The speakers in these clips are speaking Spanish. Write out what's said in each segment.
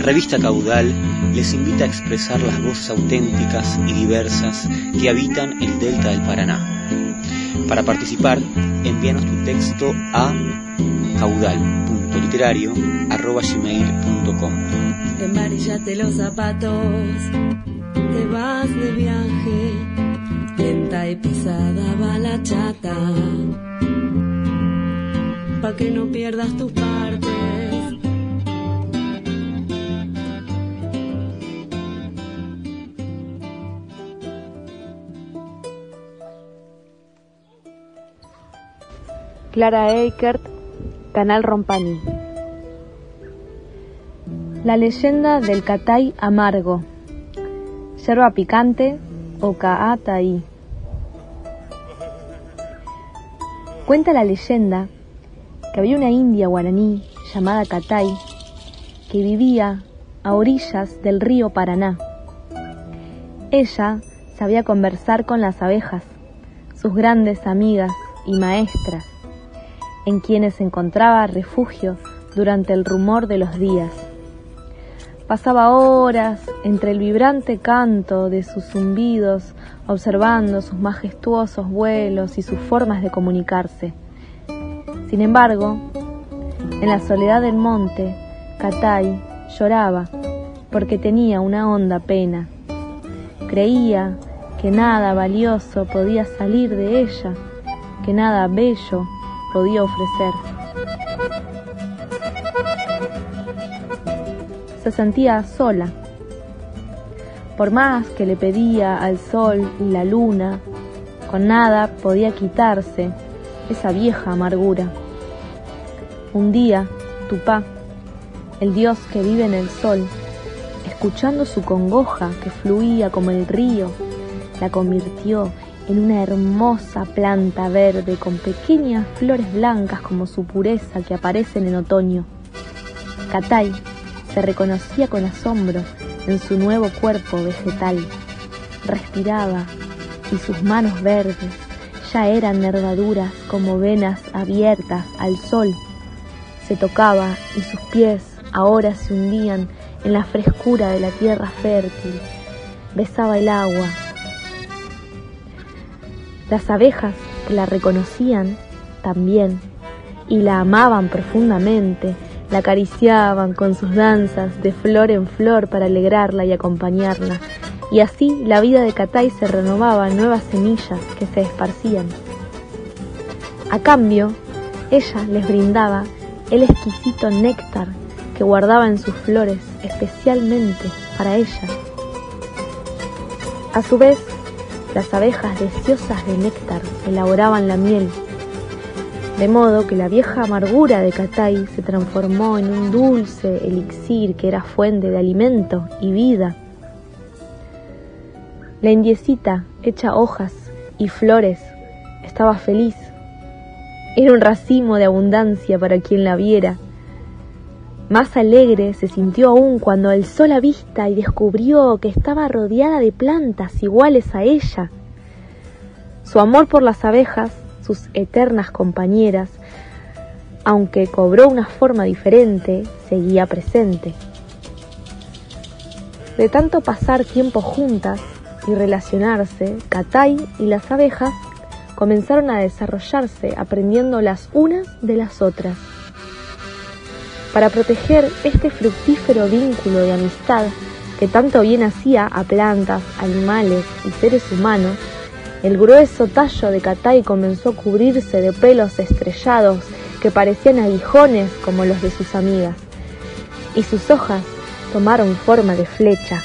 Revista Caudal les invita a expresar las voces auténticas y diversas que habitan el delta del Paraná. Para participar, envíanos tu texto a caudal.literario.gmail.com Embarillate los zapatos, te vas de viaje, lenta y pisada va la chata, pa' que no pierdas tus partes. Clara Eikert, Canal Rompani. La leyenda del catay amargo. Yerba picante o caataí. Cuenta la leyenda que había una india guaraní llamada Catay que vivía a orillas del río Paraná. Ella sabía conversar con las abejas, sus grandes amigas y maestras en quienes encontraba refugio durante el rumor de los días. Pasaba horas entre el vibrante canto de sus zumbidos, observando sus majestuosos vuelos y sus formas de comunicarse. Sin embargo, en la soledad del monte, Katay lloraba porque tenía una honda pena. Creía que nada valioso podía salir de ella, que nada bello podía ofrecer. Se sentía sola. Por más que le pedía al sol y la luna, con nada podía quitarse esa vieja amargura. Un día, Tupá, el dios que vive en el sol, escuchando su congoja que fluía como el río, la convirtió en una hermosa planta verde con pequeñas flores blancas como su pureza que aparecen en otoño. Katay se reconocía con asombro en su nuevo cuerpo vegetal. Respiraba y sus manos verdes ya eran nervaduras como venas abiertas al sol. Se tocaba y sus pies ahora se hundían en la frescura de la tierra fértil. Besaba el agua las abejas que la reconocían también y la amaban profundamente, la acariciaban con sus danzas de flor en flor para alegrarla y acompañarla. Y así la vida de Katay se renovaba en nuevas semillas que se esparcían. A cambio, ella les brindaba el exquisito néctar que guardaba en sus flores especialmente para ella. A su vez, las abejas deseosas de néctar elaboraban la miel, de modo que la vieja amargura de Catay se transformó en un dulce elixir que era fuente de alimento y vida. La indiecita, hecha hojas y flores, estaba feliz. Era un racimo de abundancia para quien la viera. Más alegre se sintió aún cuando alzó la vista y descubrió que estaba rodeada de plantas iguales a ella. Su amor por las abejas, sus eternas compañeras, aunque cobró una forma diferente, seguía presente. De tanto pasar tiempo juntas y relacionarse, Katay y las abejas comenzaron a desarrollarse aprendiendo las unas de las otras. Para proteger este fructífero vínculo de amistad que tanto bien hacía a plantas, animales y seres humanos, el grueso tallo de Catay comenzó a cubrirse de pelos estrellados que parecían aguijones como los de sus amigas, y sus hojas tomaron forma de flecha.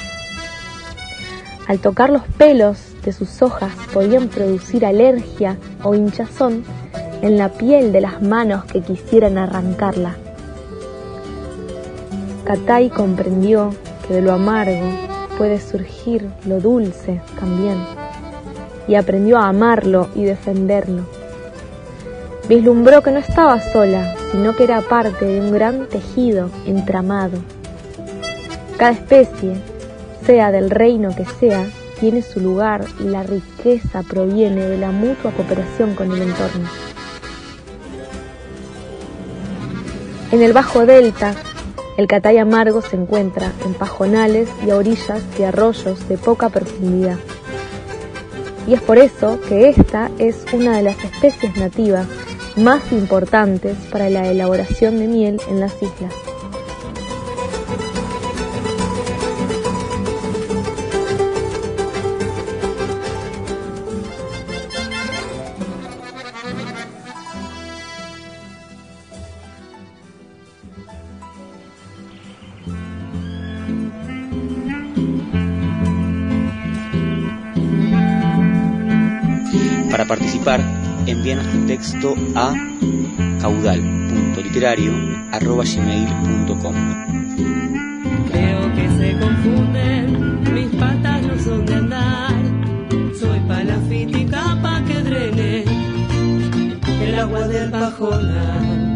Al tocar los pelos de sus hojas podían producir alergia o hinchazón en la piel de las manos que quisieran arrancarla. Katay comprendió que de lo amargo puede surgir lo dulce también. y aprendió a amarlo y defenderlo. Vislumbró que no estaba sola, sino que era parte de un gran tejido entramado. Cada especie, sea del reino que sea, tiene su lugar y la riqueza proviene de la mutua cooperación con el entorno. En el Bajo Delta, el catay amargo se encuentra en pajonales y a orillas de arroyos de poca profundidad. Y es por eso que esta es una de las especies nativas más importantes para la elaboración de miel en las islas. Para participar, envíanos tu texto a caudal.literario.gmail.com Creo que se confunden, mis patas no son de andar. Soy palafita capa que drene el agua del pajonal,